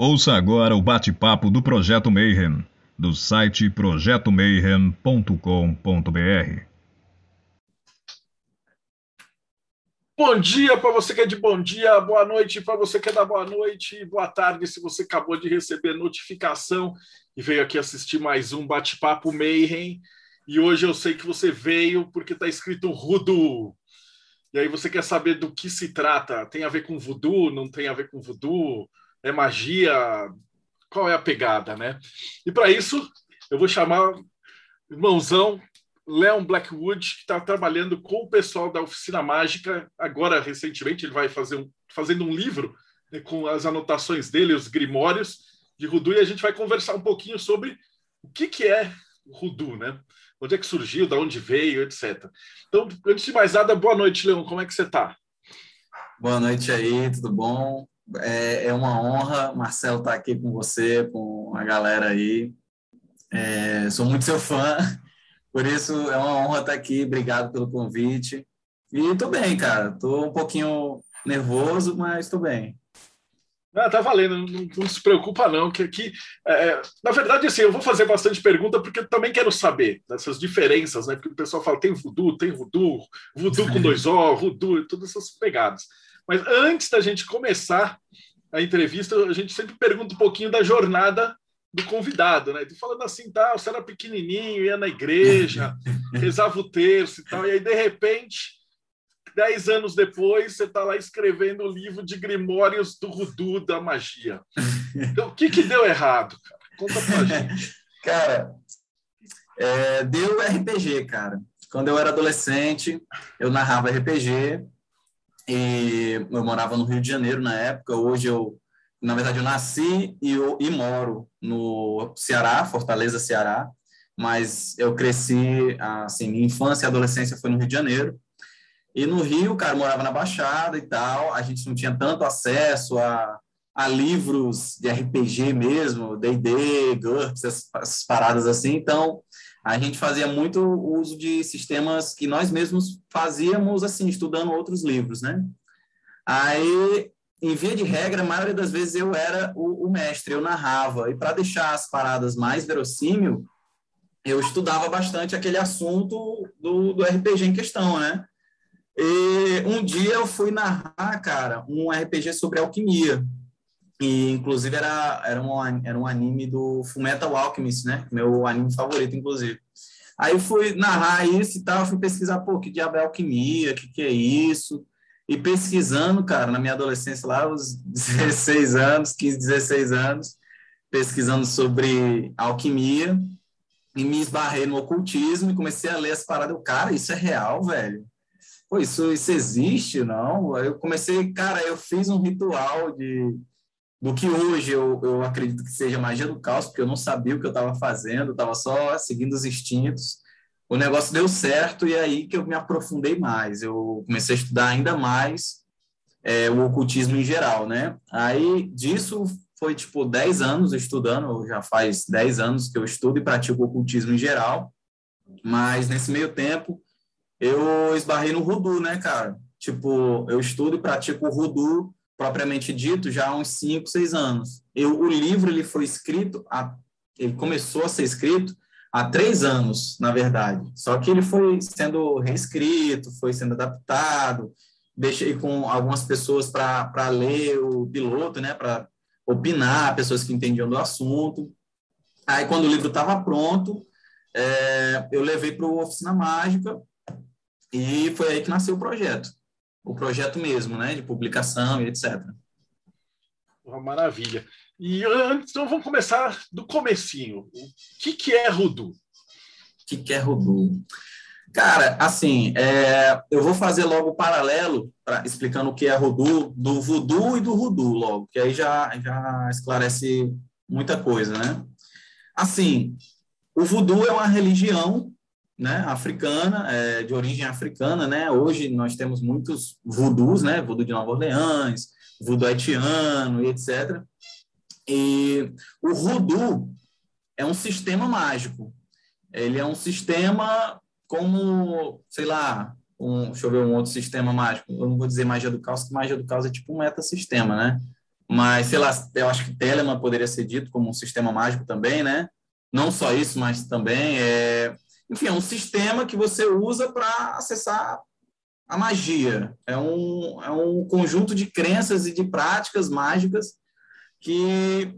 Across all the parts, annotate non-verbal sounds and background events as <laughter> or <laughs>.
Ouça agora o bate-papo do Projeto Mayhem, do site projetomayhem.com.br. Bom dia para você que é de bom dia, boa noite para você que é da boa noite, boa tarde se você acabou de receber notificação e veio aqui assistir mais um bate-papo Mayhem. E hoje eu sei que você veio porque está escrito Rudo. E aí você quer saber do que se trata? Tem a ver com voodoo? Não tem a ver com voodoo? É magia? Qual é a pegada, né? E para isso, eu vou chamar irmãozão Leon Blackwood, que está trabalhando com o pessoal da Oficina Mágica. Agora, recentemente, ele vai fazer um, fazendo um livro né, com as anotações dele, os grimórios de Rudu, e a gente vai conversar um pouquinho sobre o que, que é Rudu, né? onde é que surgiu, de onde veio, etc. Então, antes de mais nada, boa noite, Leão, como é que você está? Boa noite aí, tudo bom? É, é uma honra, Marcelo, estar tá aqui com você, com a galera aí. É, sou muito seu fã, <laughs> por isso é uma honra estar tá aqui, obrigado pelo convite. E estou bem, cara, estou um pouquinho nervoso, mas estou bem. Ah, tá valendo, não, não, se preocupa não, que aqui, é, é, na verdade, assim, eu vou fazer bastante pergunta porque eu também quero saber dessas diferenças, né? Porque o pessoal fala, tem voodoo, tem voodoo, voodoo com <laughs> dois O, voodoo, todas essas pegadas. Mas antes da gente começar a entrevista, a gente sempre pergunta um pouquinho da jornada do convidado, né? Falando assim, tá, você era pequenininho, ia na igreja, <laughs> rezava o terço e tal, e aí, de repente Dez anos depois, você está lá escrevendo o livro de Grimórios do Rudu da Magia. Então, o que, que deu errado, cara? Conta pra <laughs> gente. Cara, é, deu RPG, cara. Quando eu era adolescente, eu narrava RPG e eu morava no Rio de Janeiro na época. Hoje eu, na verdade, eu nasci e, eu, e moro no Ceará, Fortaleza, Ceará. Mas eu cresci, assim, minha infância e adolescência foi no Rio de Janeiro. E no Rio, cara, morava na Baixada e tal, a gente não tinha tanto acesso a, a livros de RPG mesmo, D&D, GURPS, essas, essas paradas assim, então a gente fazia muito uso de sistemas que nós mesmos fazíamos, assim, estudando outros livros, né? Aí, em via de regra, a maioria das vezes eu era o, o mestre, eu narrava, e para deixar as paradas mais verossímil, eu estudava bastante aquele assunto do, do RPG em questão, né? E um dia eu fui narrar, cara, um RPG sobre alquimia. E, inclusive, era, era, um, era um anime do Fullmetal Alchemist, né? Meu anime favorito, inclusive. Aí eu fui narrar isso e tal, fui pesquisar, pô, que diabo é alquimia, o que, que é isso? E pesquisando, cara, na minha adolescência lá, os <laughs> 16 anos, 15, 16 anos, pesquisando sobre alquimia, e me esbarrei no ocultismo e comecei a ler as paradas. Eu, cara, isso é real, velho pô, isso, isso existe, não? Aí eu comecei, cara, eu fiz um ritual de do que hoje eu, eu acredito que seja magia do caos, porque eu não sabia o que eu estava fazendo, estava só seguindo os instintos. O negócio deu certo e é aí que eu me aprofundei mais. Eu comecei a estudar ainda mais é, o ocultismo em geral, né? Aí disso foi tipo 10 anos estudando, já faz 10 anos que eu estudo e pratico ocultismo em geral, mas nesse meio tempo eu esbarrei no Rudu, né, cara? Tipo, eu estudo e pratico o Rudu propriamente dito já há uns 5, 6 anos. Eu, o livro ele foi escrito, a, ele começou a ser escrito há três anos, na verdade. Só que ele foi sendo reescrito, foi sendo adaptado. Deixei com algumas pessoas para ler o piloto, né, para opinar, pessoas que entendiam do assunto. Aí, quando o livro estava pronto, é, eu levei para o Oficina Mágica e foi aí que nasceu o projeto. O projeto mesmo, né? De publicação e etc. Uma maravilha. E antes, então vamos começar do comecinho. O que, que é Rudu? O que, que é Rudu? Cara, assim, é, eu vou fazer logo o paralelo, pra, explicando o que é Rudu, do Voodoo e do Rudu logo, que aí já, já esclarece muita coisa, né? Assim, o Voodoo é uma religião né, africana, é, de origem africana, né? Hoje nós temos muitos voodoos, né? Voodoo de Nova Orleans, voodoo haitiano e etc. E o voodoo é um sistema mágico. Ele é um sistema como, sei lá, um, deixa eu ver um outro sistema mágico. Eu não vou dizer magia do caos, porque magia do caos é tipo um metasistema, né? mas sei lá, eu acho que Telemann poderia ser dito como um sistema mágico também, né? Não só isso, mas também é, enfim, é um sistema que você usa para acessar a magia. É um, é um conjunto de crenças e de práticas mágicas que,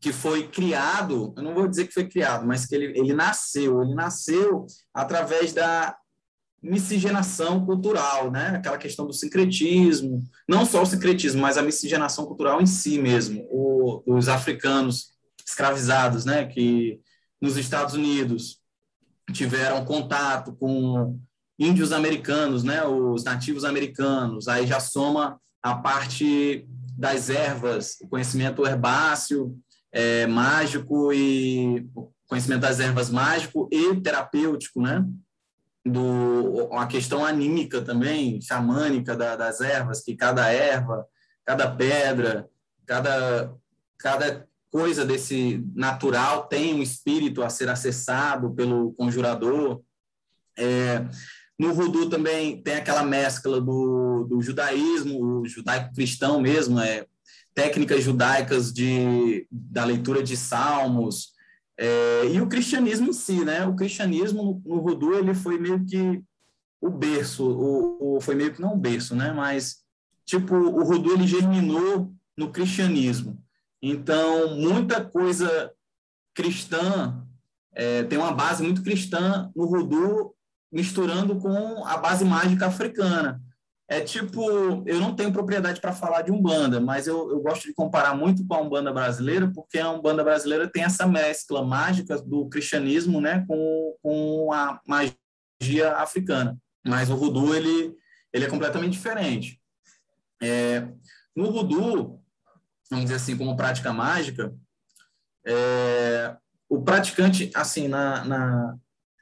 que foi criado, eu não vou dizer que foi criado, mas que ele, ele nasceu. Ele nasceu através da miscigenação cultural, né? Aquela questão do sincretismo, não só o sincretismo, mas a miscigenação cultural em si mesmo. O, os africanos escravizados, né? Que nos Estados Unidos tiveram contato com índios americanos, né, os nativos americanos, aí já soma a parte das ervas, o conhecimento herbáceo, é, mágico e conhecimento das ervas mágico e terapêutico, né, do a questão anímica também, xamânica da, das ervas, que cada erva, cada pedra, cada cada coisa desse natural tem um espírito a ser acessado pelo conjurador. É, no voodoo também tem aquela mescla do, do judaísmo, o judaico-cristão mesmo, é, técnicas judaicas de, da leitura de salmos, é, e o cristianismo em si, né? O cristianismo no, no voodoo, ele foi meio que o berço, o, o, foi meio que não o berço, né? Mas, tipo, o voodoo, ele germinou no cristianismo. Então, muita coisa cristã, é, tem uma base muito cristã no voodoo misturando com a base mágica africana. É tipo, eu não tenho propriedade para falar de Umbanda, mas eu, eu gosto de comparar muito com a Umbanda brasileira, porque a Umbanda brasileira tem essa mescla mágica do cristianismo né, com, com a magia africana. Mas o voodoo, ele, ele é completamente diferente. É, no voodoo, vamos dizer assim, como prática mágica, é, o praticante, assim, na, na,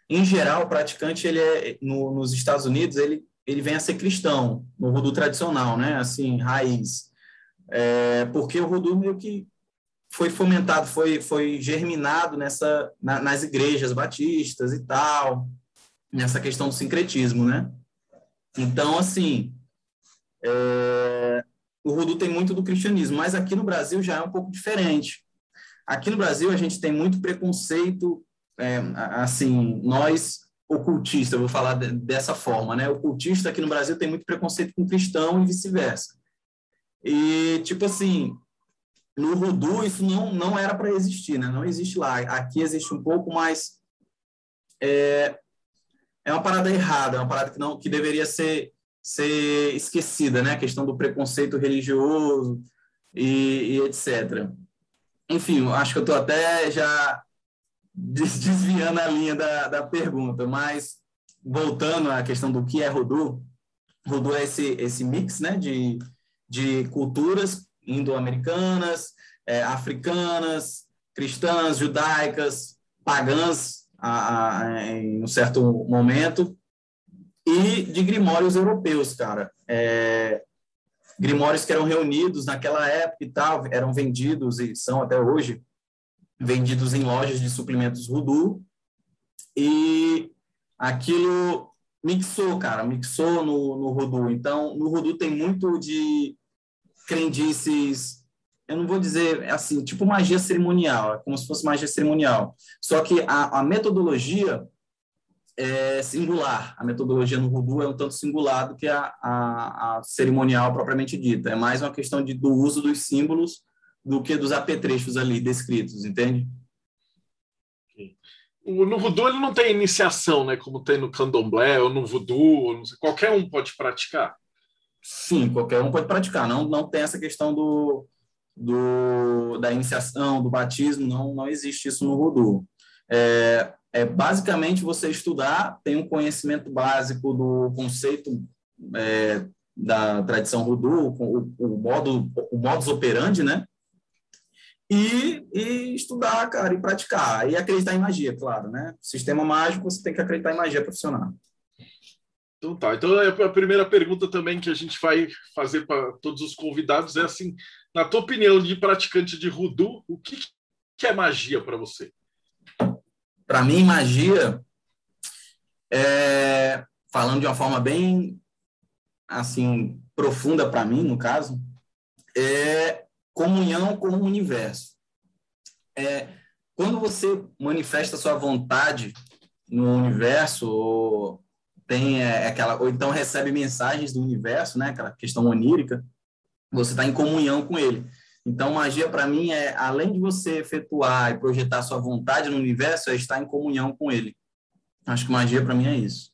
em geral, o praticante, ele é, no, nos Estados Unidos, ele, ele vem a ser cristão, no voodoo tradicional, né? Assim, raiz. É, porque o voodoo meio que foi fomentado, foi, foi germinado nessa, na, nas igrejas batistas e tal, nessa questão do sincretismo, né? Então, assim, é, o voodoo tem muito do cristianismo, mas aqui no Brasil já é um pouco diferente. Aqui no Brasil a gente tem muito preconceito é, assim, nós ocultistas, vou falar de, dessa forma, né? Ocultista aqui no Brasil tem muito preconceito com cristão e vice-versa. E, tipo assim, no voodoo isso não, não era para existir, né? Não existe lá. Aqui existe um pouco, mas é, é uma parada errada, é uma parada que, não, que deveria ser, ser esquecida, né? A questão do preconceito religioso e, e etc. Enfim, acho que eu estou até já <laughs> desviando a linha da, da pergunta, mas voltando à questão do que é Rudu, Rudu é esse, esse mix né, de, de culturas indo-americanas, é, africanas, cristãs, judaicas, pagãs a, a, em um certo momento, e de grimórios europeus, cara. É, grimórios que eram reunidos naquela época e tal, eram vendidos e são até hoje vendidos em lojas de suplementos Rudu. E aquilo mixou, cara, mixou no, no Rudu. Então, no Rudu tem muito de crendices, eu não vou dizer assim, tipo magia cerimonial, é como se fosse magia cerimonial. Só que a, a metodologia é singular. A metodologia no Rudu é um tanto singular do que a, a, a cerimonial propriamente dita. É mais uma questão de, do uso dos símbolos do que dos apetrechos ali descritos, entende? No voodoo ele não tem iniciação, né? Como tem no candomblé ou no voodoo, qualquer um pode praticar. Sim, qualquer um pode praticar. Não, não tem essa questão do, do da iniciação, do batismo, não, não existe isso no voodoo. É, é basicamente você estudar, tem um conhecimento básico do conceito é, da tradição voodoo, o, o modo, o modus operandi, né? e, e estudar, cara, e praticar. E acreditar em magia, claro, né? Sistema mágico, você tem que acreditar em magia profissional. Então tá. Então a primeira pergunta também que a gente vai fazer para todos os convidados é assim, na tua opinião de praticante de Rudu, o que, que é magia para você? Para mim, magia é, falando de uma forma bem assim profunda para mim, no caso, é comunhão com o universo. É, quando você manifesta sua vontade no universo, ou tem é, aquela, ou então recebe mensagens do universo, né, aquela questão onírica, você está em comunhão com ele. Então, magia para mim é, além de você efetuar e projetar sua vontade no universo, é estar em comunhão com ele. Acho que magia para mim é isso.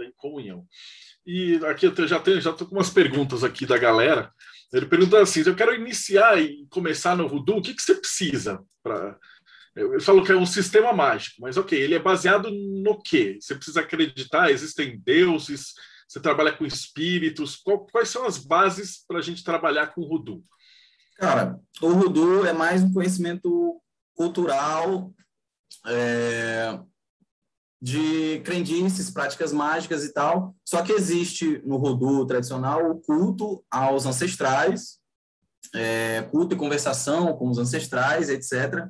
Em comunhão. E aqui eu já tenho, já tô com umas perguntas aqui da galera. Ele pergunta assim: eu quero iniciar e começar no Voodoo, o que, que você precisa para. Ele falou que é um sistema mágico, mas ok, ele é baseado no quê? Você precisa acreditar, existem deuses, você trabalha com espíritos, qual, quais são as bases para a gente trabalhar com o Voodoo? Cara, o Voodoo é mais um conhecimento cultural, é, de crendices, práticas mágicas e tal. Só que existe no Rodô tradicional o culto aos ancestrais, é, culto e conversação com os ancestrais, etc.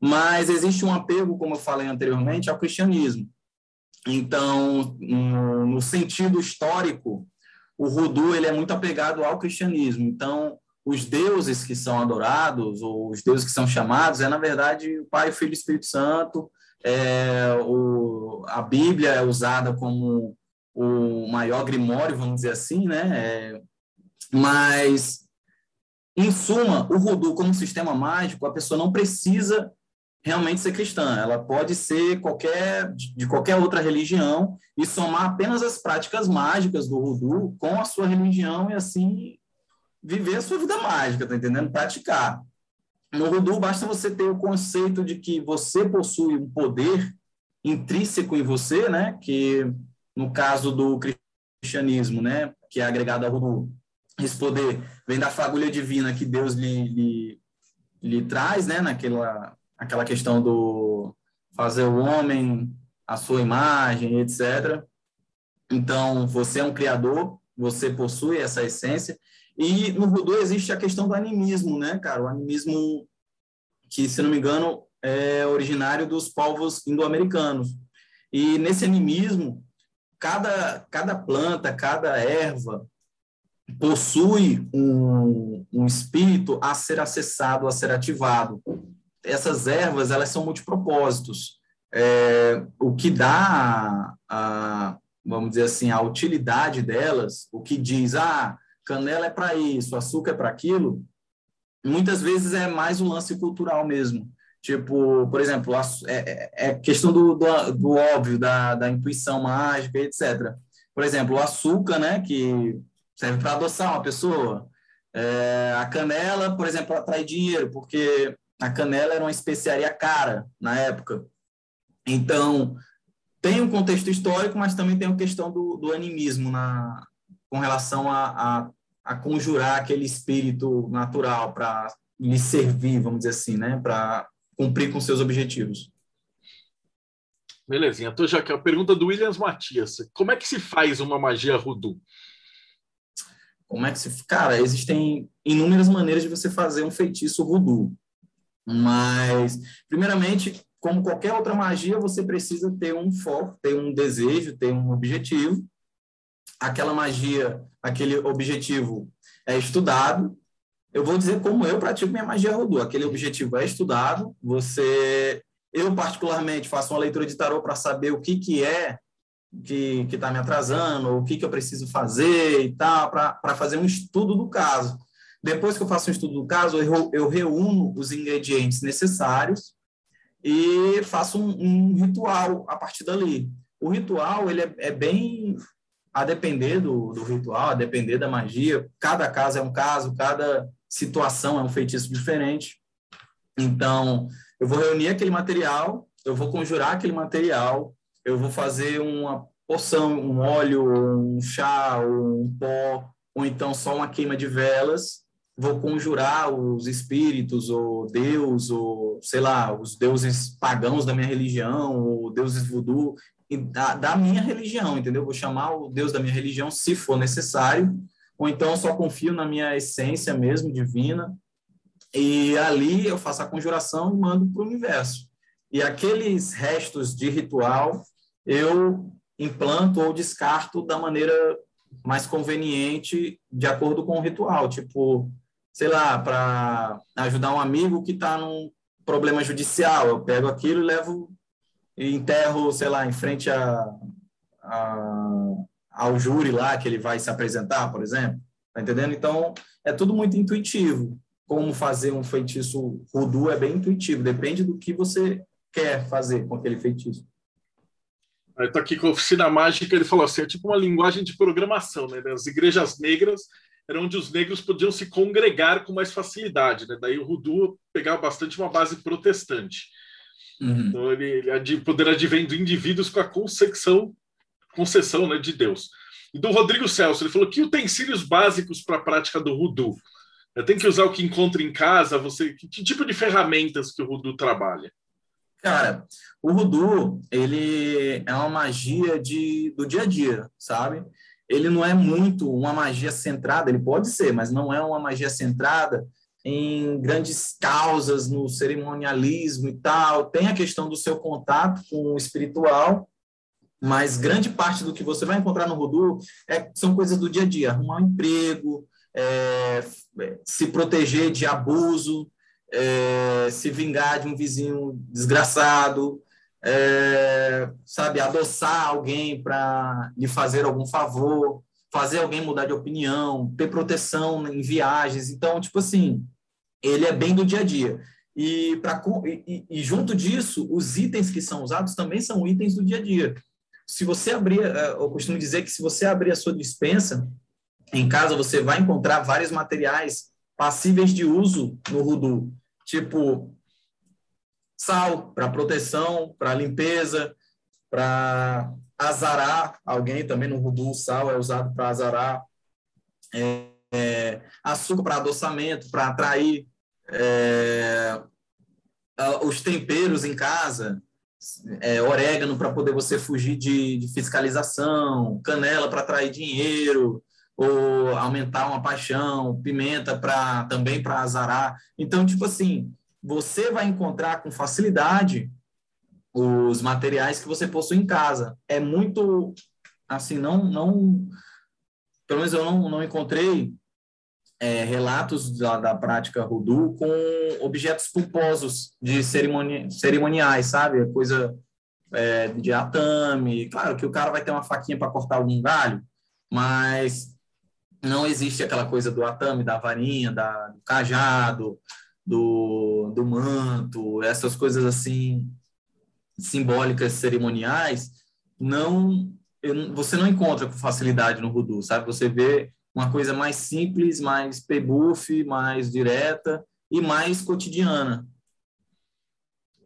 Mas existe um apego, como eu falei anteriormente, ao cristianismo. Então, no, no sentido histórico, o Voodoo ele é muito apegado ao cristianismo. Então, os deuses que são adorados, ou os deuses que são chamados, é, na verdade, o Pai, o Filho e o Espírito Santo, é, o, a Bíblia é usada como o maior grimório, vamos dizer assim, né? É, mas, em suma, o voodoo como sistema mágico, a pessoa não precisa realmente ser cristã, ela pode ser qualquer de qualquer outra religião e somar apenas as práticas mágicas do voodoo com a sua religião e assim viver a sua vida mágica, tá entendendo? Praticar. No Voodoo, basta você ter o conceito de que você possui um poder intrínseco em você, né? Que, no caso do cristianismo, né? Que é agregado ao Voodoo, esse poder vem da fagulha divina que Deus lhe, lhe, lhe traz, né? Naquela aquela questão do fazer o homem a sua imagem, etc. Então, você é um criador, você possui essa essência, e no voodoo existe a questão do animismo, né, cara? O animismo que, se não me engano, é originário dos povos indo-americanos. E nesse animismo, cada, cada planta, cada erva possui um, um espírito a ser acessado, a ser ativado. Essas ervas, elas são multipropósitos. É, o que dá, a, vamos dizer assim, a utilidade delas, o que diz, ah, canela é para isso, açúcar é para aquilo, muitas vezes é mais um lance cultural mesmo. Tipo, por exemplo, é, é, é questão do, do, do, óbvio, da, da intuição mágica, etc. Por exemplo, o açúcar, né, que serve para adoçar uma pessoa. É, a canela, por exemplo, atrai dinheiro, porque a canela era uma especiaria cara na época. Então, tem um contexto histórico, mas também tem a questão do, do animismo na, com relação a, a, a conjurar aquele espírito natural para lhe servir, vamos dizer assim, né? Para cumprir com seus objetivos. Belezinha. Então, já que a pergunta do Williams Matias: como é que se faz uma magia Rudu? Como é que se. Cara, existem inúmeras maneiras de você fazer um feitiço Rudu. Mas, primeiramente, como qualquer outra magia, você precisa ter um foco, ter um desejo, ter um objetivo aquela magia, aquele objetivo é estudado. Eu vou dizer como eu pratico minha magia Rodô. Aquele objetivo é estudado. Você, eu particularmente faço uma leitura de tarô para saber o que que é que está me atrasando, o que que eu preciso fazer e tal, para fazer um estudo do caso. Depois que eu faço um estudo do caso, eu, eu reúno os ingredientes necessários e faço um, um ritual a partir dali. O ritual ele é, é bem a depender do, do ritual, a depender da magia. Cada caso é um caso, cada situação é um feitiço diferente. Então, eu vou reunir aquele material, eu vou conjurar aquele material, eu vou fazer uma poção, um óleo, um chá, um pó, ou então só uma queima de velas. Vou conjurar os espíritos, ou Deus, ou sei lá, os deuses pagãos da minha religião, ou deuses voodoo da, da minha religião, entendeu? Vou chamar o Deus da minha religião se for necessário, ou então só confio na minha essência mesmo divina, e ali eu faço a conjuração e mando para o universo. E aqueles restos de ritual eu implanto ou descarto da maneira mais conveniente de acordo com o ritual. Tipo, sei lá, para ajudar um amigo que está num problema judicial. Eu pego aquilo e levo e enterro, sei lá, em frente a, a, ao júri lá que ele vai se apresentar, por exemplo. Tá entendendo? Então, é tudo muito intuitivo. Como fazer um feitiço voodoo é bem intuitivo, depende do que você quer fazer com aquele feitiço. Aí tá aqui com a oficina mágica, ele falou assim, é tipo uma linguagem de programação, né? As igrejas negras eram onde os negros podiam se congregar com mais facilidade, né? Daí o voodoo pegava bastante uma base protestante. Uhum. Então ele, ele poder advém de indivíduos com a concessão, concessão né, de Deus. E do Rodrigo Celso, ele falou que utensílios básicos para a prática do Rudu. Tem que usar o que encontra em casa? Você que tipo de ferramentas que o Rudu trabalha? Cara, o Rudu ele é uma magia de, do dia a dia, sabe? Ele não é muito uma magia centrada, ele pode ser, mas não é uma magia centrada em grandes causas, no cerimonialismo e tal. Tem a questão do seu contato com o espiritual, mas grande parte do que você vai encontrar no Rudu é, são coisas do dia a dia, arrumar um emprego, é, se proteger de abuso, é, se vingar de um vizinho desgraçado, é, sabe, adoçar alguém para lhe fazer algum favor, fazer alguém mudar de opinião, ter proteção em viagens. Então, tipo assim, ele é bem do dia a dia. E, pra, e, e junto disso, os itens que são usados também são itens do dia a dia. Se você abrir, eh, eu costumo dizer que se você abrir a sua dispensa, em casa você vai encontrar vários materiais passíveis de uso no Rudu, tipo sal para proteção, para limpeza, para azarar. Alguém também no Rudu, sal é usado para azarar, é, é, açúcar para adoçamento, para atrair é, os temperos em casa, é, orégano para poder você fugir de, de fiscalização, canela para atrair dinheiro, ou aumentar uma paixão, pimenta para também para azarar. Então, tipo assim, você vai encontrar com facilidade os materiais que você possui em casa. É muito assim, não não pelo menos eu não, não encontrei é, relatos da, da prática Rudu com objetos pulposos de cerimoni, cerimoniais, sabe? Coisa é, de atame. Claro que o cara vai ter uma faquinha para cortar algum galho, mas não existe aquela coisa do atame, da varinha, da, do cajado, do, do manto, essas coisas assim simbólicas, cerimoniais, não você não encontra com facilidade no Rudu, sabe? Você vê uma coisa mais simples, mais pebuff, mais direta e mais cotidiana.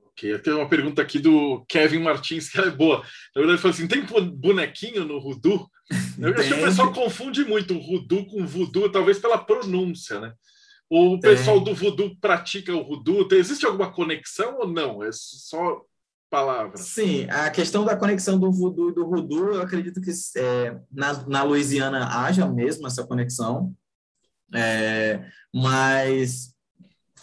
Ok, tenho uma pergunta aqui do Kevin Martins, que é boa. Na verdade, ele falou assim: tem bonequinho no Rudu? <laughs> Eu acho que o pessoal confunde muito o Rudu com o Voodoo, talvez pela pronúncia, né? O pessoal do Voodoo pratica o Rudu? Existe alguma conexão ou não? É só palavra. Sim, a questão da conexão do voodoo e do voodoo, eu acredito que é, na, na Louisiana haja mesmo essa conexão, é, mas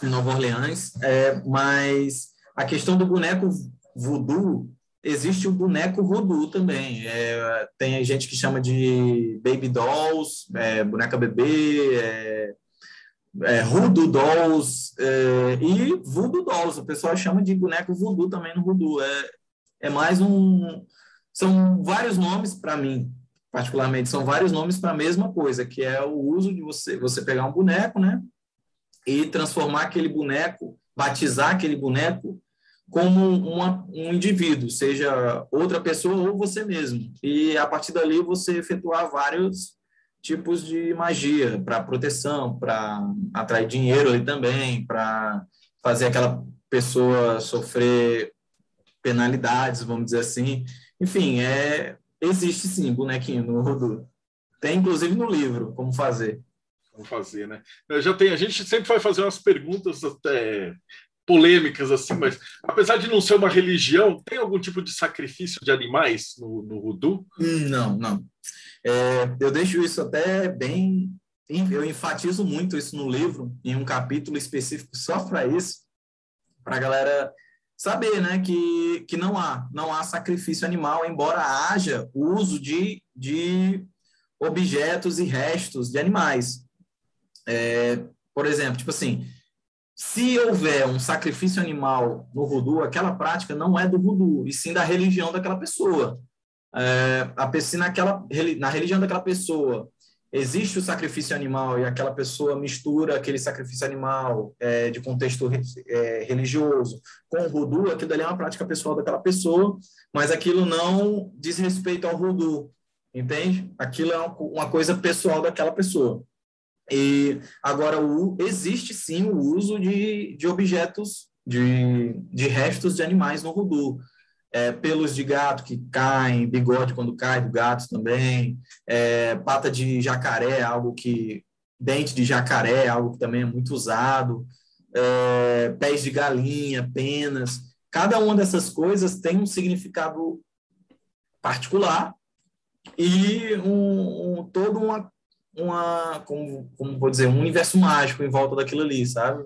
em Nova Orleans, é, mas a questão do boneco voodoo, existe o boneco voodoo também. É, tem gente que chama de baby dolls, é, boneca bebê, é, Voodoo Dolls é, e Voodoo Dolls. O pessoal chama de boneco voodoo também no voodoo. É, é mais um... São vários nomes para mim, particularmente. São vários nomes para a mesma coisa, que é o uso de você, você pegar um boneco, né? E transformar aquele boneco, batizar aquele boneco como uma, um indivíduo, seja outra pessoa ou você mesmo. E a partir dali você efetuar vários tipos de magia para proteção, para atrair dinheiro ali também, para fazer aquela pessoa sofrer penalidades, vamos dizer assim. Enfim, é existe sim bonequinho no Rodu. Tem inclusive no livro como fazer. Como fazer, né? Eu já tem, a gente sempre vai fazer umas perguntas até polêmicas assim, mas apesar de não ser uma religião, tem algum tipo de sacrifício de animais no, no Voodoo? Não, não. É, eu deixo isso até bem. Eu enfatizo muito isso no livro, em um capítulo específico só para isso, para a galera saber né, que, que não há, não há sacrifício animal, embora haja uso de, de objetos e restos de animais. É, por exemplo, tipo assim, se houver um sacrifício animal no voodoo, aquela prática não é do voodoo, e sim da religião daquela pessoa. É, a, naquela, na religião daquela pessoa existe o sacrifício animal e aquela pessoa mistura aquele sacrifício animal é, de contexto é, religioso com o voodoo, aquilo ali é uma prática pessoal daquela pessoa, mas aquilo não diz respeito ao voodoo, entende? Aquilo é uma coisa pessoal daquela pessoa. E agora o, existe sim o uso de, de objetos, de, de restos de animais no voodoo. É, pelos de gato que caem, bigode quando cai do gato também, é, pata de jacaré, algo que. dente de jacaré, algo que também é muito usado, é, pés de galinha, penas. Cada uma dessas coisas tem um significado particular e um, um todo uma uma, como, como vou dizer, um universo mágico em volta daquilo ali, sabe?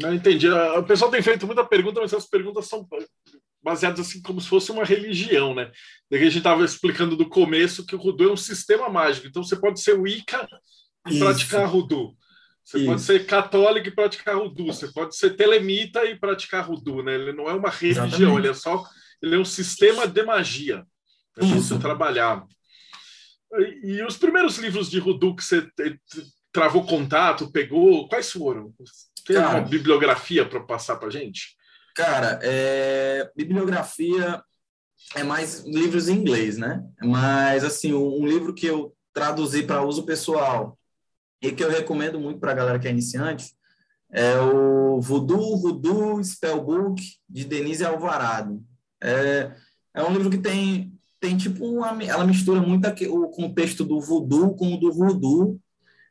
Não entendi. O pessoal tem feito muita pergunta, mas essas perguntas são baseadas assim como se fosse uma religião, né? Daí a gente estava explicando do começo que o Rudu é um sistema mágico. Então você pode ser Wicca e Isso. praticar Rudu. Você Isso. pode ser católico e praticar Rudu. Você pode ser telemita e praticar Rudu, né? Ele não é uma religião, Exatamente. ele é só ele é um sistema de magia. É Isso. trabalhar. E os primeiros livros de Rudu que você travou contato, pegou, quais foram? Tem cara, uma bibliografia para passar para gente? Cara, é, bibliografia é mais livros em inglês, né? Mas, assim, um, livro que eu traduzi para uso pessoal e que eu recomendo muito para a galera que é iniciante é o Voodoo, Voodoo Spellbook, de Denise Alvarado. É, é um livro que tem tem tipo uma, ela mistura muito aqui, o contexto do voodoo com o do voodoo,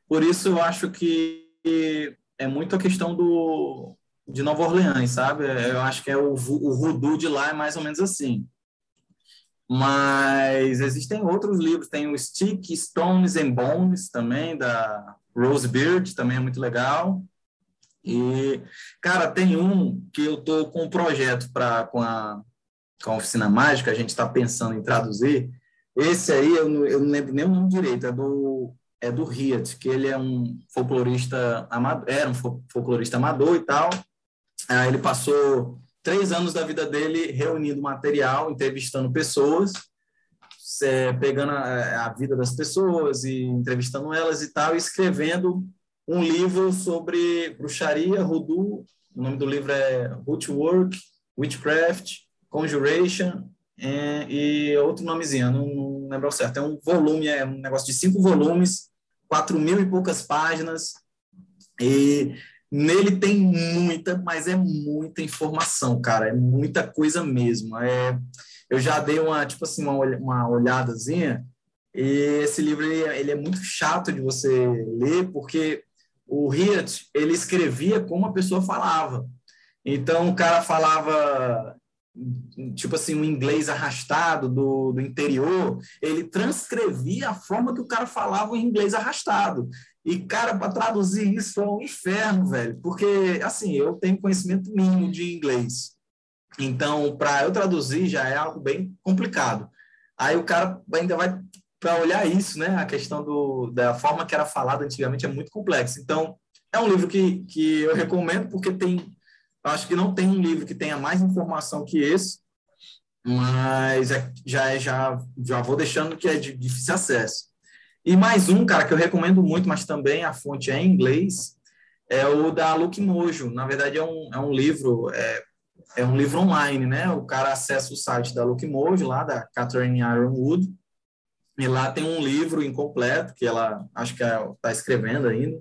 por isso eu acho que é muito a questão do de Nova Orleans, sabe? Eu acho que é o, o voodoo de lá é mais ou menos assim. Mas existem outros livros, tem o Stick, Stones and Bones também, da Rose Beard, também é muito legal. E, cara, tem um que eu tô com um projeto para com a com a Oficina Mágica, a gente está pensando em traduzir. Esse aí, eu não, eu não lembro nem o nome direito, é do, é do Riet, que ele é um folclorista amador, era um folclorista amador e tal. Aí ele passou três anos da vida dele reunindo material, entrevistando pessoas, é, pegando a, a, vida das pessoas e entrevistando elas e tal, e escrevendo um livro sobre bruxaria, voodoo. O nome do livro é Rootwork, Witchcraft, Conjuration é, e outro nomezinho, não, não lembro certo. É um volume, é um negócio de cinco volumes, quatro mil e poucas páginas, e nele tem muita, mas é muita informação, cara, é muita coisa mesmo. É, eu já dei uma, tipo assim, uma, uma olhadazinha, e esse livro ele, ele é muito chato de você ler, porque o Riet, ele escrevia como a pessoa falava. Então, o cara falava tipo assim, um inglês arrastado do, do interior, ele transcrevia a forma que o cara falava o inglês arrastado. E, cara, para traduzir isso é um inferno, velho, porque, assim, eu tenho conhecimento mínimo de inglês. Então, para eu traduzir já é algo bem complicado. Aí o cara ainda vai para olhar isso, né? A questão do, da forma que era falado antigamente é muito complexa. Então, é um livro que, que eu recomendo porque tem acho que não tem um livro que tenha mais informação que esse, mas é, já, é, já, já vou deixando que é de difícil acesso. E mais um, cara, que eu recomendo muito, mas também a fonte é em inglês, é o da Luke Mojo. Na verdade, é um, é um livro, é, é um livro online, né? O cara acessa o site da Luke Mojo, lá da Catherine Ironwood, e lá tem um livro incompleto, que ela acho que está escrevendo ainda,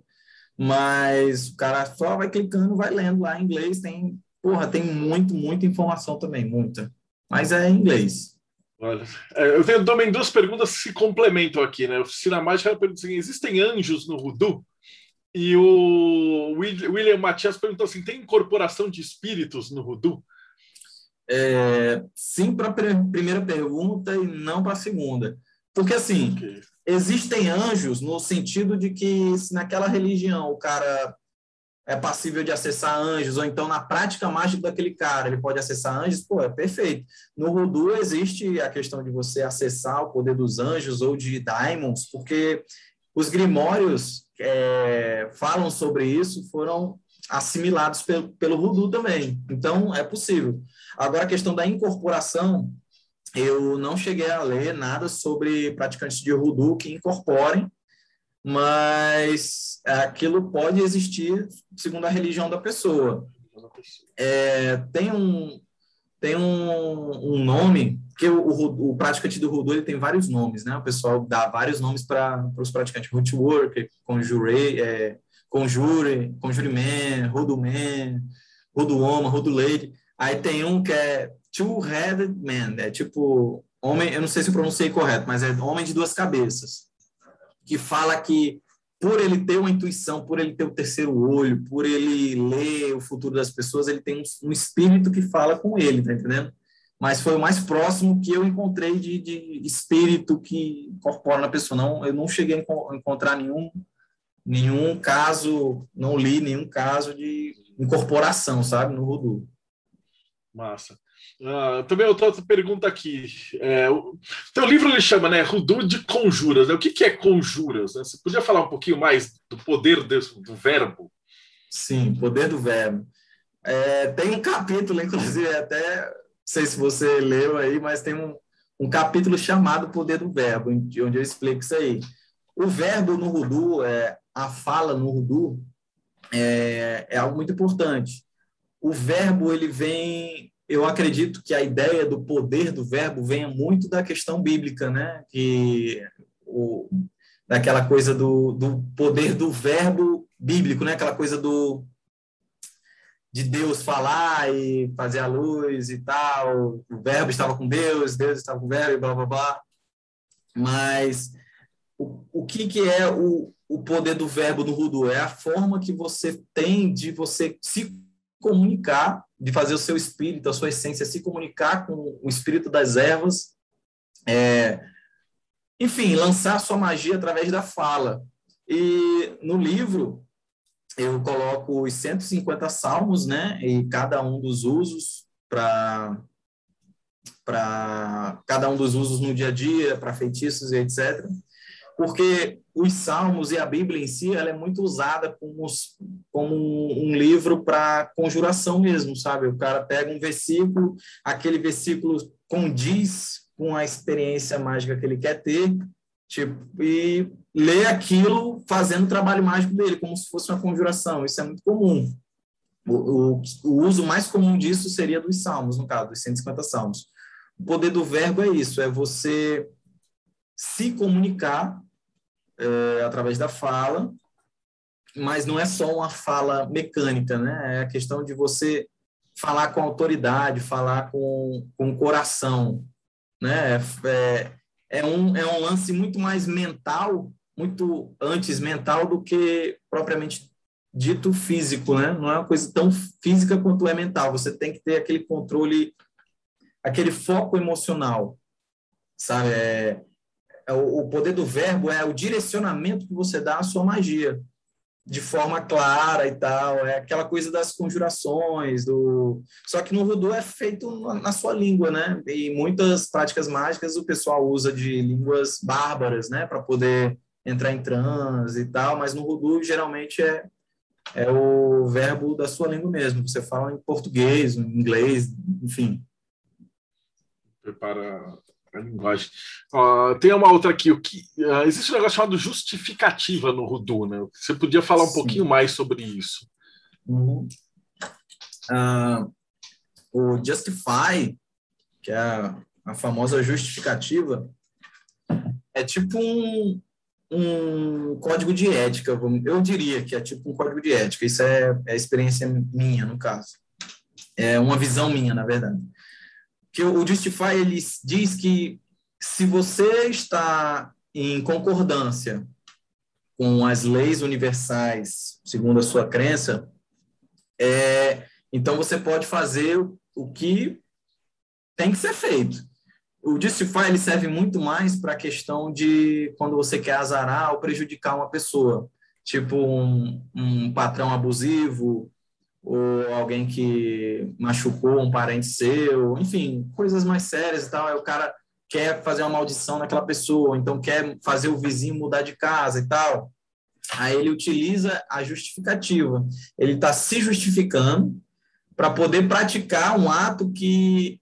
mas o cara só vai clicando, vai lendo lá em inglês, tem, porra, tem muito, muita informação também, muita. Mas é em inglês. Olha, é, eu tenho também duas perguntas que se complementam aqui, né? Oficina Mágica pergunta assim, existem anjos no Voodoo? E o William Matias perguntou assim, tem incorporação de espíritos no Voodoo? É, sim para a primeira pergunta e não para a segunda. Porque, assim, okay existem anjos no sentido de que se naquela religião o cara é passível de acessar anjos, ou então na prática mágica daquele cara ele pode acessar anjos, pô, é perfeito. No Voodoo existe a questão de você acessar o poder dos anjos ou de daimons, porque os grimórios é, falam sobre isso foram assimilados pelo, pelo também. Então, é possível. Agora, a questão da incorporação, eu não cheguei a ler nada sobre praticantes de voodoo que incorporem, mas aquilo pode existir segundo a religião da pessoa. É, tem um, tem um, um nome, que o, o, o, praticante do Voodoo ele tem vários nomes, né? O pessoal dá vários nomes para os praticantes. Rootworker, Conjure, é, Conjure, Conjure Man, Voodoo Man, Voodoo Woman, Voodoo Lady. Aí tem um que é Two-Headed Man, é tipo homem, eu não sei se eu pronunciei correto, mas é homem de duas cabeças, que fala que por ele ter uma intuição, por ele ter o terceiro olho, por ele ler o futuro das pessoas, ele tem um, um espírito que fala com ele, tá entendendo? Mas foi o mais próximo que eu encontrei de, de espírito que incorpora na pessoa. Não, eu não cheguei a encontrar nenhum, nenhum caso, não li nenhum caso de incorporação, sabe, no Voodoo. Massa. Uh, também outra, pergunta aqui. É, o teu livro ele chama, né, Rudu de Conjuras. Né? O que, que é conjuras? Né? Você podia falar um pouquinho mais do poder do, do verbo? Sim, poder do verbo. É, tem um capítulo, inclusive, até não sei se você leu aí, mas tem um, um capítulo chamado Poder do Verbo, onde eu explico isso aí. O verbo no Rudu, é, a fala no Rudu, é, é algo muito importante. O verbo ele vem eu acredito que a ideia do poder do verbo venha muito da questão bíblica, né? Que o, daquela coisa do, do poder do verbo bíblico, né? Aquela coisa do de Deus falar e fazer a luz e tal. O verbo estava com Deus, Deus estava com o verbo e blá blá blá. Mas o, o que, que é o, o poder do verbo no Rudu? É a forma que você tem de você se comunicar, de fazer o seu espírito, a sua essência se comunicar com o espírito das ervas, é, enfim, lançar sua magia através da fala. E no livro eu coloco os 150 salmos, né, e cada um dos usos para para cada um dos usos no dia a dia, para feitiços e etc porque os Salmos e a Bíblia em si, ela é muito usada como, como um livro para conjuração mesmo, sabe? O cara pega um versículo, aquele versículo condiz com a experiência mágica que ele quer ter, tipo, e lê aquilo fazendo o trabalho mágico dele, como se fosse uma conjuração. Isso é muito comum. O, o, o uso mais comum disso seria dos Salmos, no caso, dos 150 Salmos. O poder do verbo é isso, é você se comunicar é, através da fala, mas não é só uma fala mecânica, né? É a questão de você falar com autoridade, falar com, com coração, né? É, é, um, é um lance muito mais mental, muito antes mental do que propriamente dito físico, né? Não é uma coisa tão física quanto é mental. Você tem que ter aquele controle, aquele foco emocional, sabe? É o poder do verbo é o direcionamento que você dá à sua magia de forma clara e tal, é aquela coisa das conjurações, do só que no voodoo é feito na sua língua, né? E muitas práticas mágicas o pessoal usa de línguas bárbaras, né, para poder entrar em transe e tal, mas no voodoo geralmente é é o verbo da sua língua mesmo. Você fala em português, em inglês, enfim. Prepara a linguagem. Uh, tem uma outra aqui. O que, uh, existe um negócio chamado justificativa no Rudu, né? Você podia falar um Sim. pouquinho mais sobre isso? Uhum. Uh, o Justify, que é a, a, famosa justificativa, é tipo um, um código de ética. Eu diria que é tipo um código de ética. Isso é, é a experiência minha, no caso. É uma visão minha, na verdade que o Justify ele diz que se você está em concordância com as leis universais, segundo a sua crença, é, então você pode fazer o que tem que ser feito. O Justify ele serve muito mais para a questão de quando você quer azarar ou prejudicar uma pessoa, tipo um, um patrão abusivo, ou alguém que machucou um parente seu, enfim, coisas mais sérias e tal. Aí o cara quer fazer uma maldição naquela pessoa, então quer fazer o vizinho mudar de casa e tal. Aí ele utiliza a justificativa. Ele está se justificando para poder praticar um ato que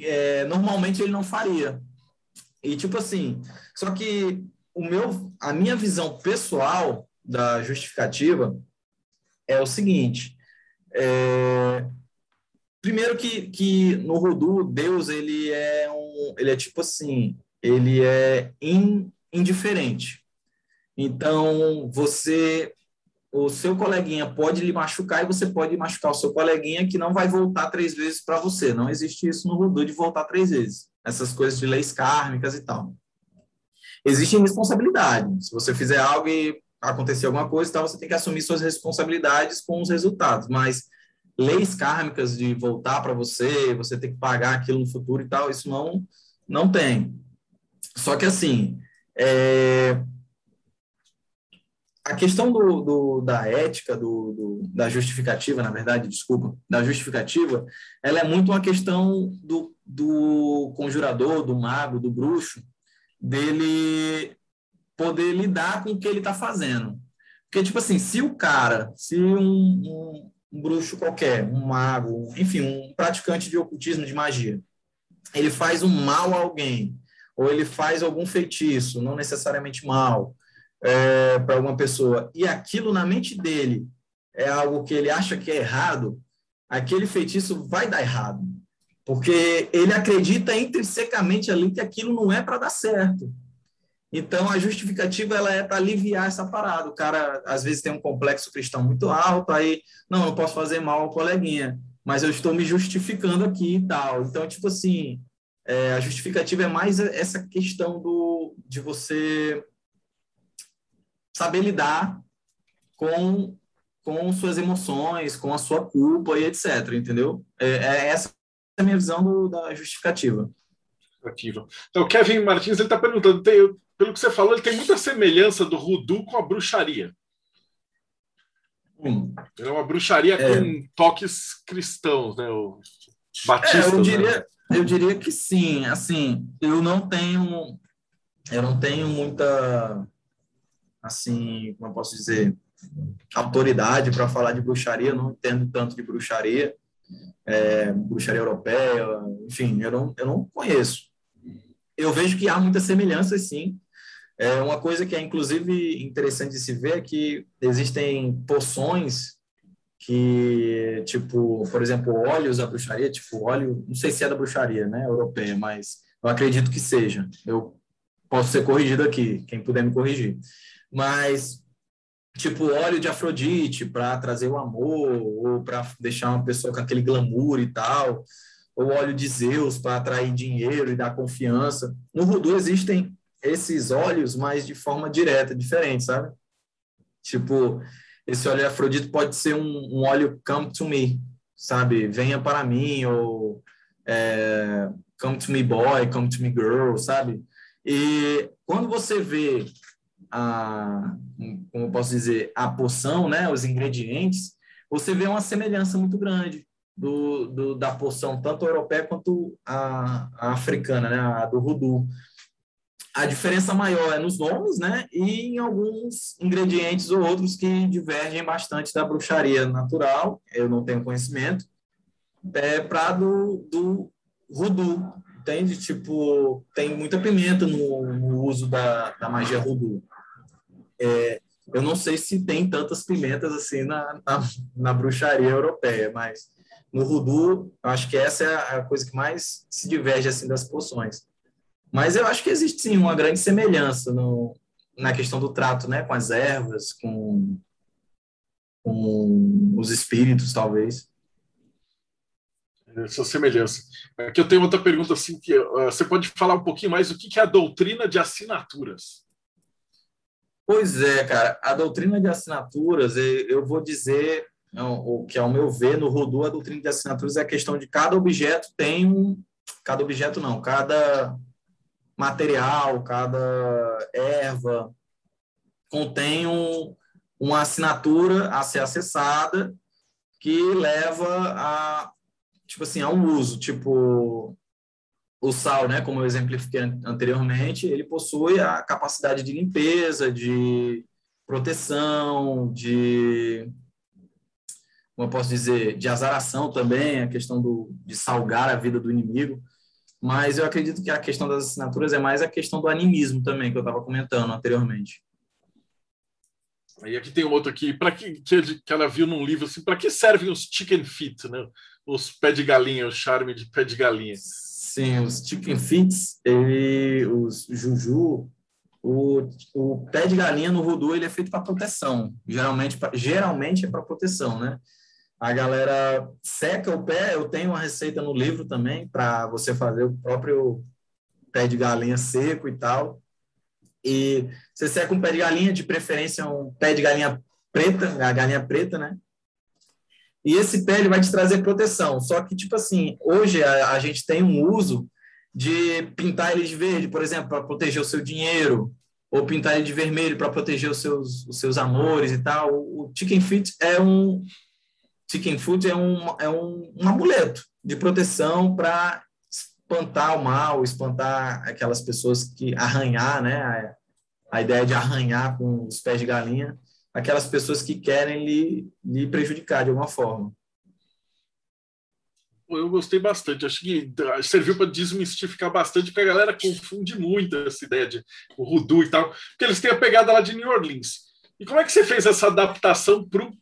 é, normalmente ele não faria. E tipo assim, só que o meu, a minha visão pessoal da justificativa é o seguinte: é, primeiro que, que no Rudu Deus ele é um, ele é tipo assim, ele é in, indiferente. Então você o seu coleguinha pode lhe machucar e você pode machucar o seu coleguinha que não vai voltar três vezes para você. Não existe isso no Rudu de voltar três vezes. Essas coisas de leis kármicas e tal. Existe responsabilidade. Se você fizer algo e acontecer alguma coisa e tal, você tem que assumir suas responsabilidades com os resultados. Mas leis kármicas de voltar para você, você ter que pagar aquilo no futuro e tal, isso não, não tem. Só que assim, é, a questão do, do da ética, do, do, da justificativa, na verdade, desculpa, da justificativa, ela é muito uma questão do, do conjurador, do mago, do bruxo, dele poder lidar com o que ele está fazendo. Porque, tipo assim, se o cara, se um, um, um bruxo qualquer, um mago, enfim, um praticante de ocultismo, de magia, ele faz um mal a alguém, ou ele faz algum feitiço, não necessariamente mal, é, para alguma pessoa, e aquilo na mente dele é algo que ele acha que é errado, aquele feitiço vai dar errado. Porque ele acredita intrinsecamente ali que aquilo não é para dar certo. Então, a justificativa ela é para aliviar essa parada. O cara, às vezes, tem um complexo cristão muito alto, aí, não, eu posso fazer mal ao coleguinha, mas eu estou me justificando aqui e tal. Então, tipo assim, é, a justificativa é mais essa questão do, de você saber lidar com, com suas emoções, com a sua culpa e etc. Entendeu? É, é essa a minha visão do, da justificativa. Então, Kevin Martins está perguntando, tem, pelo que você falou, ele tem muita semelhança do Rudu com a bruxaria. Hum. É uma bruxaria é. com toques cristãos, né? O batista. É, eu diria, né? eu diria que sim. Assim, eu não tenho, eu não tenho muita assim, como eu posso dizer, autoridade para falar de bruxaria, eu não entendo tanto de bruxaria, é, bruxaria europeia, enfim, eu não, eu não conheço. Eu vejo que há muitas semelhanças, sim. É uma coisa que é, inclusive, interessante de se ver é que existem poções que, tipo, por exemplo, óleos da bruxaria, tipo, óleo, não sei se é da bruxaria, né, europeia, mas eu acredito que seja. Eu posso ser corrigido aqui, quem puder me corrigir mas tipo óleo de Afrodite para trazer o amor ou para deixar uma pessoa com aquele glamour e tal, ou óleo de Zeus para atrair dinheiro e dar confiança. No voodoo existem esses óleos, mas de forma direta, diferente, sabe? Tipo, esse óleo de Afrodite pode ser um, um óleo come to me, sabe? Venha para mim, ou é, come to me boy, come to me girl, sabe? E quando você vê a, como eu posso dizer, a poção, né, os ingredientes, você vê uma semelhança muito grande do, do da poção, tanto europeia quanto a, a africana, né, a do voodoo. A diferença maior é nos nomes, né, e em alguns ingredientes ou outros que divergem bastante da bruxaria natural, eu não tenho conhecimento, é, para do, do voodoo, entende? Tipo, tem muita pimenta no, no uso da, da magia voodoo. É, eu não sei se tem tantas pimentas assim na, na, na bruxaria europeia, mas no voodoo, acho que essa é a coisa que mais se diverge assim das poções. Mas eu acho que existe sim uma grande semelhança no, na questão do trato, né, com as ervas, com, com os espíritos, talvez. Essa semelhança. Aqui eu tenho outra pergunta assim que uh, você pode falar um pouquinho mais o que, que é a doutrina de assinaturas? Pois é, cara. A doutrina de assinaturas, eu vou dizer o que, ao meu ver, no Rodu, a doutrina de assinaturas é a questão de cada objeto tem um. Cada objeto não, cada material, cada erva contém um, uma assinatura a ser acessada que leva a tipo assim a um uso tipo o sal, né, como eu exemplifiquei anteriormente, ele possui a capacidade de limpeza, de proteção, de como eu posso dizer, de azaração também, a questão do, de salgar a vida do inimigo. Mas eu acredito que a questão das assinaturas é mais a questão do animismo também, que eu estava comentando anteriormente. E aqui tem um outro aqui, para que, que ela viu num livro assim, para que servem os chicken feet, né? Os pé de galinha, o charme de pé de galinha. Sim, os chicken feet, ele, os juju, o, o pé de galinha no voodoo ele é feito para proteção. Geralmente, pra, geralmente é para proteção, né? A galera seca o pé. Eu tenho uma receita no livro também para você fazer o próprio pé de galinha seco e tal. E você seca um pé de galinha, de preferência um pé de galinha preta, a galinha preta, né? E esse pé ele vai te trazer proteção. Só que, tipo assim, hoje a, a gente tem um uso de pintar ele de verde, por exemplo, para proteger o seu dinheiro, ou pintar ele de vermelho para proteger os seus, os seus amores e tal. O Chicken Fit é um, Chicken Food é um, é um, um amuleto de proteção para espantar o mal, espantar aquelas pessoas que arranhar, né? A, a, ideia de arranhar com os pés de galinha, aquelas pessoas que querem lhe, lhe prejudicar de alguma forma. Eu gostei bastante, acho que serviu para desmistificar bastante, porque a galera confunde muito essa ideia de o e tal, porque eles têm a pegada lá de New Orleans. E como é que você fez essa adaptação para o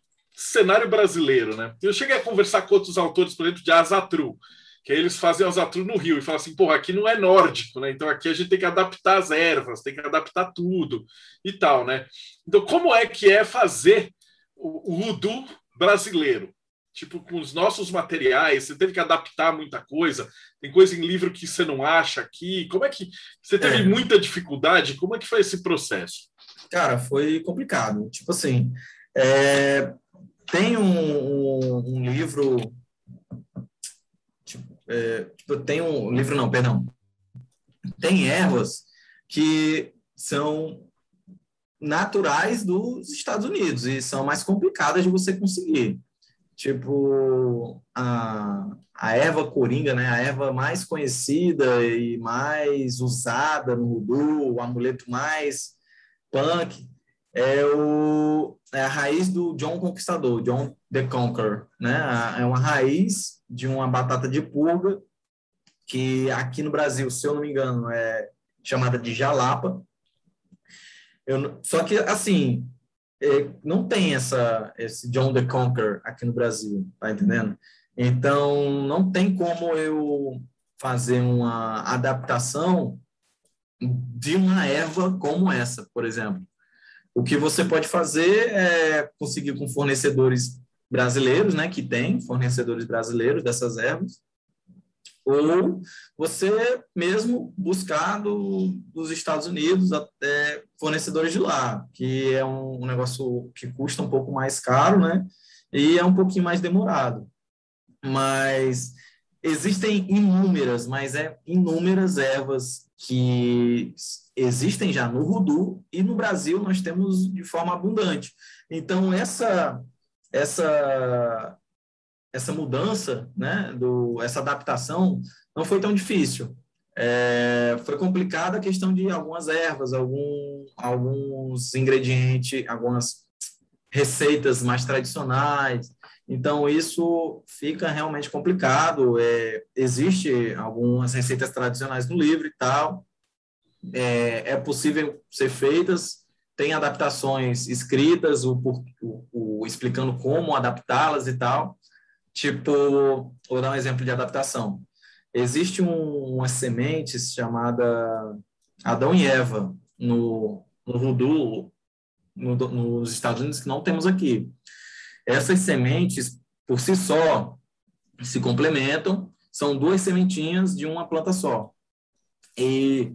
cenário brasileiro, né? Eu cheguei a conversar com outros autores, por exemplo, de Azatru, que aí eles fazem Azatru no Rio e falam assim, porra, aqui não é nórdico, né? Então aqui a gente tem que adaptar as ervas, tem que adaptar tudo e tal, né? Então como é que é fazer o, o Udu brasileiro? Tipo, com os nossos materiais, você teve que adaptar muita coisa, tem coisa em livro que você não acha aqui, como é que... Você teve é. muita dificuldade, como é que foi esse processo? Cara, foi complicado, tipo assim... É, tem um, um, livro. Tipo, é, tipo, tem um livro, não, perdão. Tem ervas que são naturais dos Estados Unidos e são mais complicadas de você conseguir. Tipo, a, a erva coringa, né? A erva mais conhecida e mais usada no voodoo, o amuleto mais punk, é, o, é a raiz do John Conquistador, John the Conqueror, né? É uma raiz de uma batata de purga que aqui no Brasil, se eu não me engano, é chamada de jalapa. Eu, só que, assim, é, não tem essa, esse John the Conqueror aqui no Brasil, tá entendendo? Então, não tem como eu fazer uma adaptação de uma erva como essa, por exemplo. O que você pode fazer é conseguir com fornecedores brasileiros, né, que tem fornecedores brasileiros dessas ervas, ou você mesmo buscar do, dos Estados Unidos até fornecedores de lá, que é um, um negócio que custa um pouco mais caro, né, e é um pouquinho mais demorado. Mas existem inúmeras, mas é inúmeras ervas que existem já no Rudu e no Brasil nós temos de forma abundante. Então essa essa essa mudança, né, do essa adaptação não foi tão difícil. É, foi complicada a questão de algumas ervas, algum, alguns ingredientes, algumas receitas mais tradicionais. Então, isso fica realmente complicado. É, existe algumas receitas tradicionais no livro e tal, é, é possível ser feitas, tem adaptações escritas, o, o, o explicando como adaptá-las e tal. Tipo, vou dar um exemplo de adaptação. Existe um, umas sementes chamada Adão e Eva no, no voodoo no, nos Estados Unidos que não temos aqui. Essas sementes, por si só, se complementam, são duas sementinhas de uma planta só. E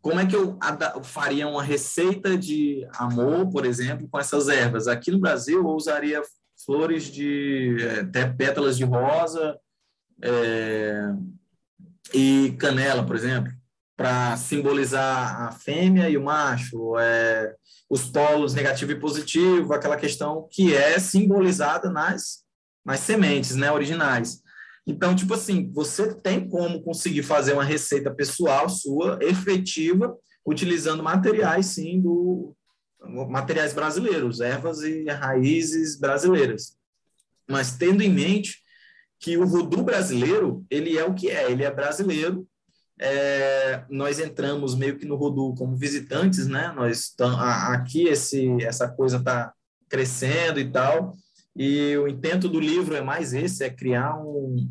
como é que eu faria uma receita de amor, por exemplo, com essas ervas? Aqui no Brasil, eu usaria flores de é, até pétalas de rosa é, e canela, por exemplo, para simbolizar a fêmea e o macho, é, os polos negativo e positivo, aquela questão que é simbolizada nas, nas sementes né, originais. Então, tipo assim, você tem como conseguir fazer uma receita pessoal sua, efetiva, utilizando materiais, sim, do materiais brasileiros, ervas e raízes brasileiras. Mas tendo em mente que o voodoo brasileiro, ele é o que é, ele é brasileiro. É, nós entramos meio que no voodoo como visitantes, né? Nós tam, aqui esse essa coisa está crescendo e tal. E o intento do livro é mais esse, é criar um,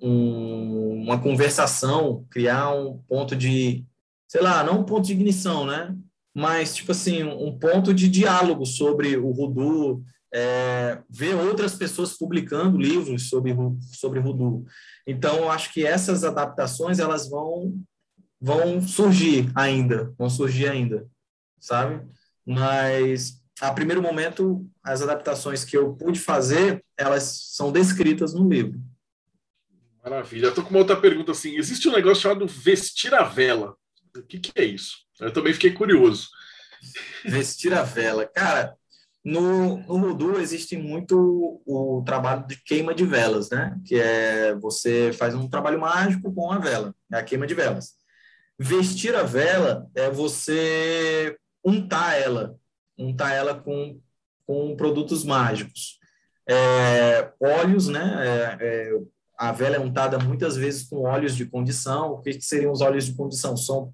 um, uma conversação, criar um ponto de, sei lá, não um ponto de ignição, né? Mas, tipo assim, um ponto de diálogo sobre o voodoo, é, ver outras pessoas publicando livros sobre, sobre voodoo. Então, eu acho que essas adaptações, elas vão, vão surgir ainda, vão surgir ainda, sabe? Mas a primeiro momento, as adaptações que eu pude fazer, elas são descritas no livro. Maravilha. Estou com uma outra pergunta assim. Existe um negócio chamado vestir a vela. O que, que é isso? Eu também fiquei curioso. Vestir a vela. Cara, no, no Voodoo existe muito o trabalho de queima de velas, né? Que é você faz um trabalho mágico com a vela, é a queima de velas. Vestir a vela é você untar ela untar ela com, com produtos mágicos. É, óleos, né? É, é, a vela é untada muitas vezes com óleos de condição. O que seriam os óleos de condição? São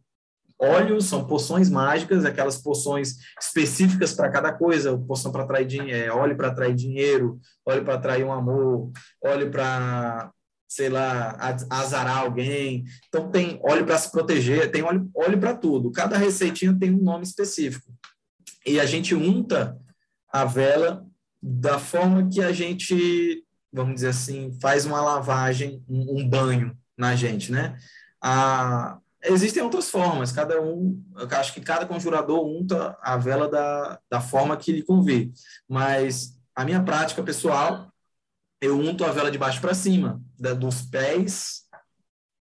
óleos, são poções mágicas, aquelas poções específicas para cada coisa, poção para atrair dinheiro, é, óleo para atrair dinheiro, óleo para atrair um amor, óleo para, sei lá, azarar alguém. Então tem óleo para se proteger, tem óleo, óleo para tudo. Cada receitinha tem um nome específico e a gente unta a vela da forma que a gente, vamos dizer assim, faz uma lavagem, um, um banho na gente, né? A, existem outras formas, cada um, acho que cada conjurador unta a vela da, da forma que lhe convém, mas a minha prática pessoal, eu unto a vela de baixo para cima, da, dos pés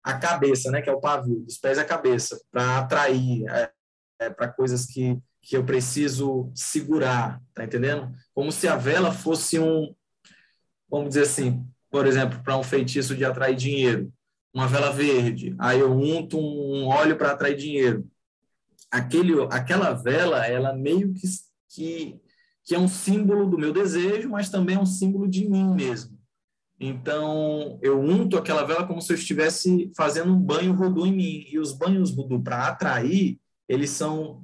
à cabeça, né, que é o pavio, dos pés à cabeça, para atrair, é, é, para coisas que que eu preciso segurar, tá entendendo? Como se a vela fosse um, vamos dizer assim, por exemplo, para um feitiço de atrair dinheiro, uma vela verde, aí eu unto um óleo para atrair dinheiro. Aquele, aquela vela, ela meio que, que, que é um símbolo do meu desejo, mas também é um símbolo de mim mesmo. Então, eu unto aquela vela como se eu estivesse fazendo um banho voodoo em mim. E os banhos voodoo, para atrair, eles são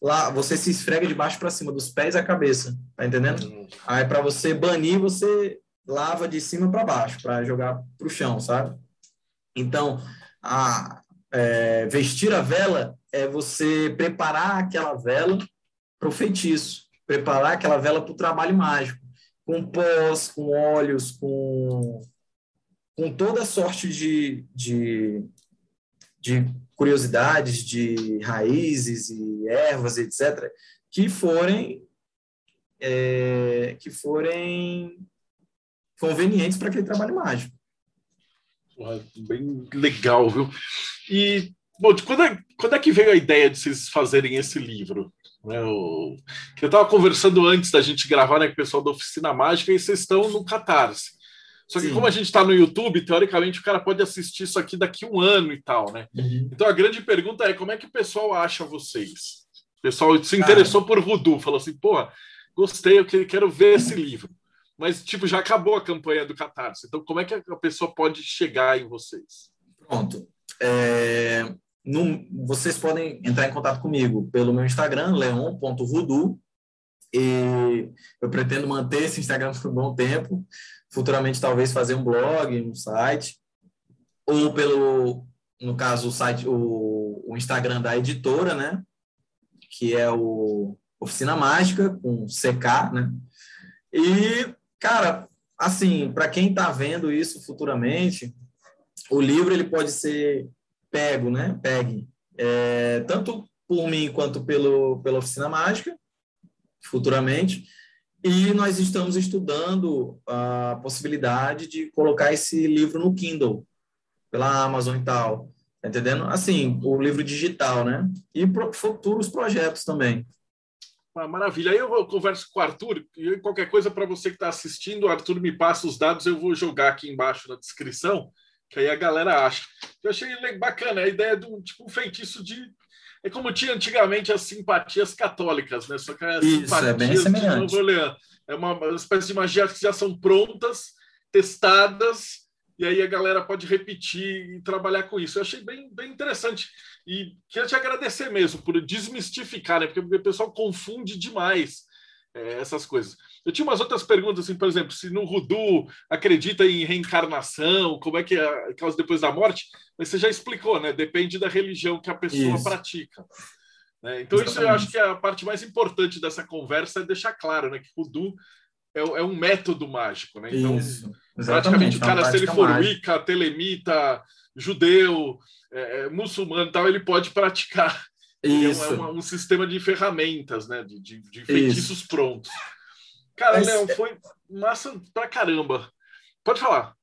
lá você se esfrega de baixo para cima, dos pés à cabeça, tá entendendo? Aí para você banir, você lava de cima para baixo, para jogar para o chão, sabe? Então, a, é, vestir a vela é você preparar aquela vela para o feitiço, preparar aquela vela para o trabalho mágico, com pós, com óleos, com, com toda sorte de, de, de curiosidades de raízes e ervas, etc., que forem é, que forem convenientes para aquele trabalho mágico. Bem legal, viu? E bom, quando é, quando é que veio a ideia de vocês fazerem esse livro? Né, eu estava conversando antes da gente gravar né, com o pessoal da Oficina Mágica e vocês estão no Catarse. Só que Sim. como a gente está no YouTube, teoricamente o cara pode assistir isso aqui daqui um ano e tal, né? Uhum. Então a grande pergunta é como é que o pessoal acha vocês? O pessoal se interessou por Voodoo, falou assim, pô, gostei, eu quero ver esse livro. Mas, tipo, já acabou a campanha do Catarse. Então, como é que a pessoa pode chegar em vocês? Pronto. É, no, vocês podem entrar em contato comigo pelo meu Instagram, leon.voodoo. E eu pretendo manter esse Instagram por um bom tempo futuramente talvez fazer um blog, um site, ou pelo, no caso, o site, o, o Instagram da editora, né? Que é o Oficina Mágica, com CK, né? E, cara, assim, para quem está vendo isso futuramente, o livro ele pode ser pego, né? Pegue. É, tanto por mim quanto pelo, pela Oficina Mágica, futuramente. E nós estamos estudando a possibilidade de colocar esse livro no Kindle, pela Amazon e tal. Tá entendendo? Assim, o livro digital, né? E pro, futuros projetos também. Ah, maravilha. Aí eu converso com o Arthur e qualquer coisa para você que está assistindo, o Arthur me passa os dados, eu vou jogar aqui embaixo na descrição, que aí a galera acha. Eu achei bacana a ideia de um tipo um feitiço de é como tinha antigamente as simpatias católicas, né? Só que as Isso, simpatias é bem semelhante. é uma, uma espécie de magia que já são prontas, testadas, e aí a galera pode repetir e trabalhar com isso. Eu achei bem, bem interessante. E queria te agradecer mesmo por desmistificar, né? Porque o pessoal confunde demais é, essas coisas. Eu tinha umas outras perguntas, assim, por exemplo, se no Rudu acredita em reencarnação, como é que é a causa depois da morte, mas você já explicou, né? Depende da religião que a pessoa isso. pratica. Né? Então, Exatamente. isso eu acho que é a parte mais importante dessa conversa é deixar claro, né? Que Rudu é, é um método mágico, né? Então, isso. Praticamente o cara, se ele for Wicca, telemita, judeu, é, é, muçulmano tal, ele pode praticar. Isso. É, um, um sistema de ferramentas, né? De, de, de feitiços Isso. prontos. Cara, Mas... Leão, foi massa pra caramba. Pode falar.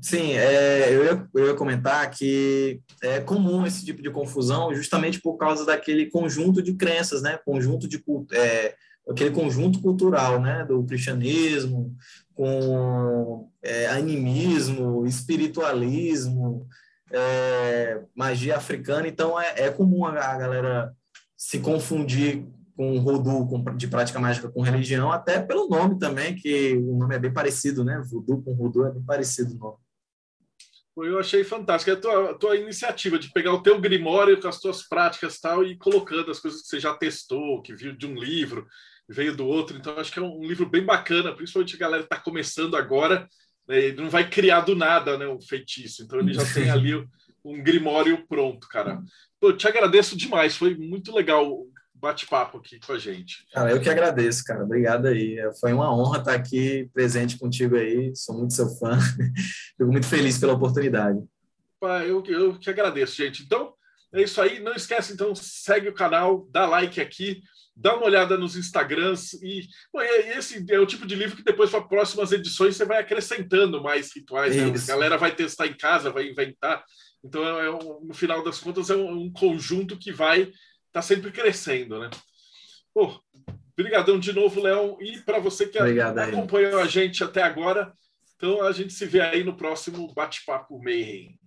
Sim, é, eu, ia, eu ia comentar que é comum esse tipo de confusão justamente por causa daquele conjunto de crenças, né? Conjunto de é, aquele conjunto cultural, né? Do cristianismo, com é, animismo, espiritualismo, é, magia africana. Então é, é comum a, galera se confundir com voodoo, com, de prática mágica com religião, até pelo nome também, que o nome é bem parecido, né? Voodoo com voodoo é bem parecido o nome. Eu achei fantástico. A tua, a tua iniciativa de pegar o teu grimório com as tuas práticas tal e colocando as coisas que você já testou, que viu de um livro, veio do outro. Então, acho que é um livro bem bacana, principalmente a galera que está começando agora. Né? Ele não vai criar do nada né, um feitiço. Então, ele já tem <laughs> ali um grimório pronto, cara. Pô, eu te agradeço demais. Foi muito legal bate-papo aqui com a gente. Cara, eu que agradeço, cara. Obrigado aí. Foi uma honra estar aqui presente contigo aí. Sou muito seu fã. <laughs> Fico muito feliz pela oportunidade. Eu, eu que agradeço, gente. Então, é isso aí. Não esquece, então, segue o canal, dá like aqui, dá uma olhada nos Instagrams. E bom, esse é o tipo de livro que depois, para próximas edições, você vai acrescentando mais rituais. Né? A galera vai testar em casa, vai inventar. Então, é, é um, no final das contas, é um, um conjunto que vai está sempre crescendo, né? Pô, brigadão de novo, Léo. E para você que Obrigado, acompanhou aí. a gente até agora, então a gente se vê aí no próximo Bate-Papo Mayhem.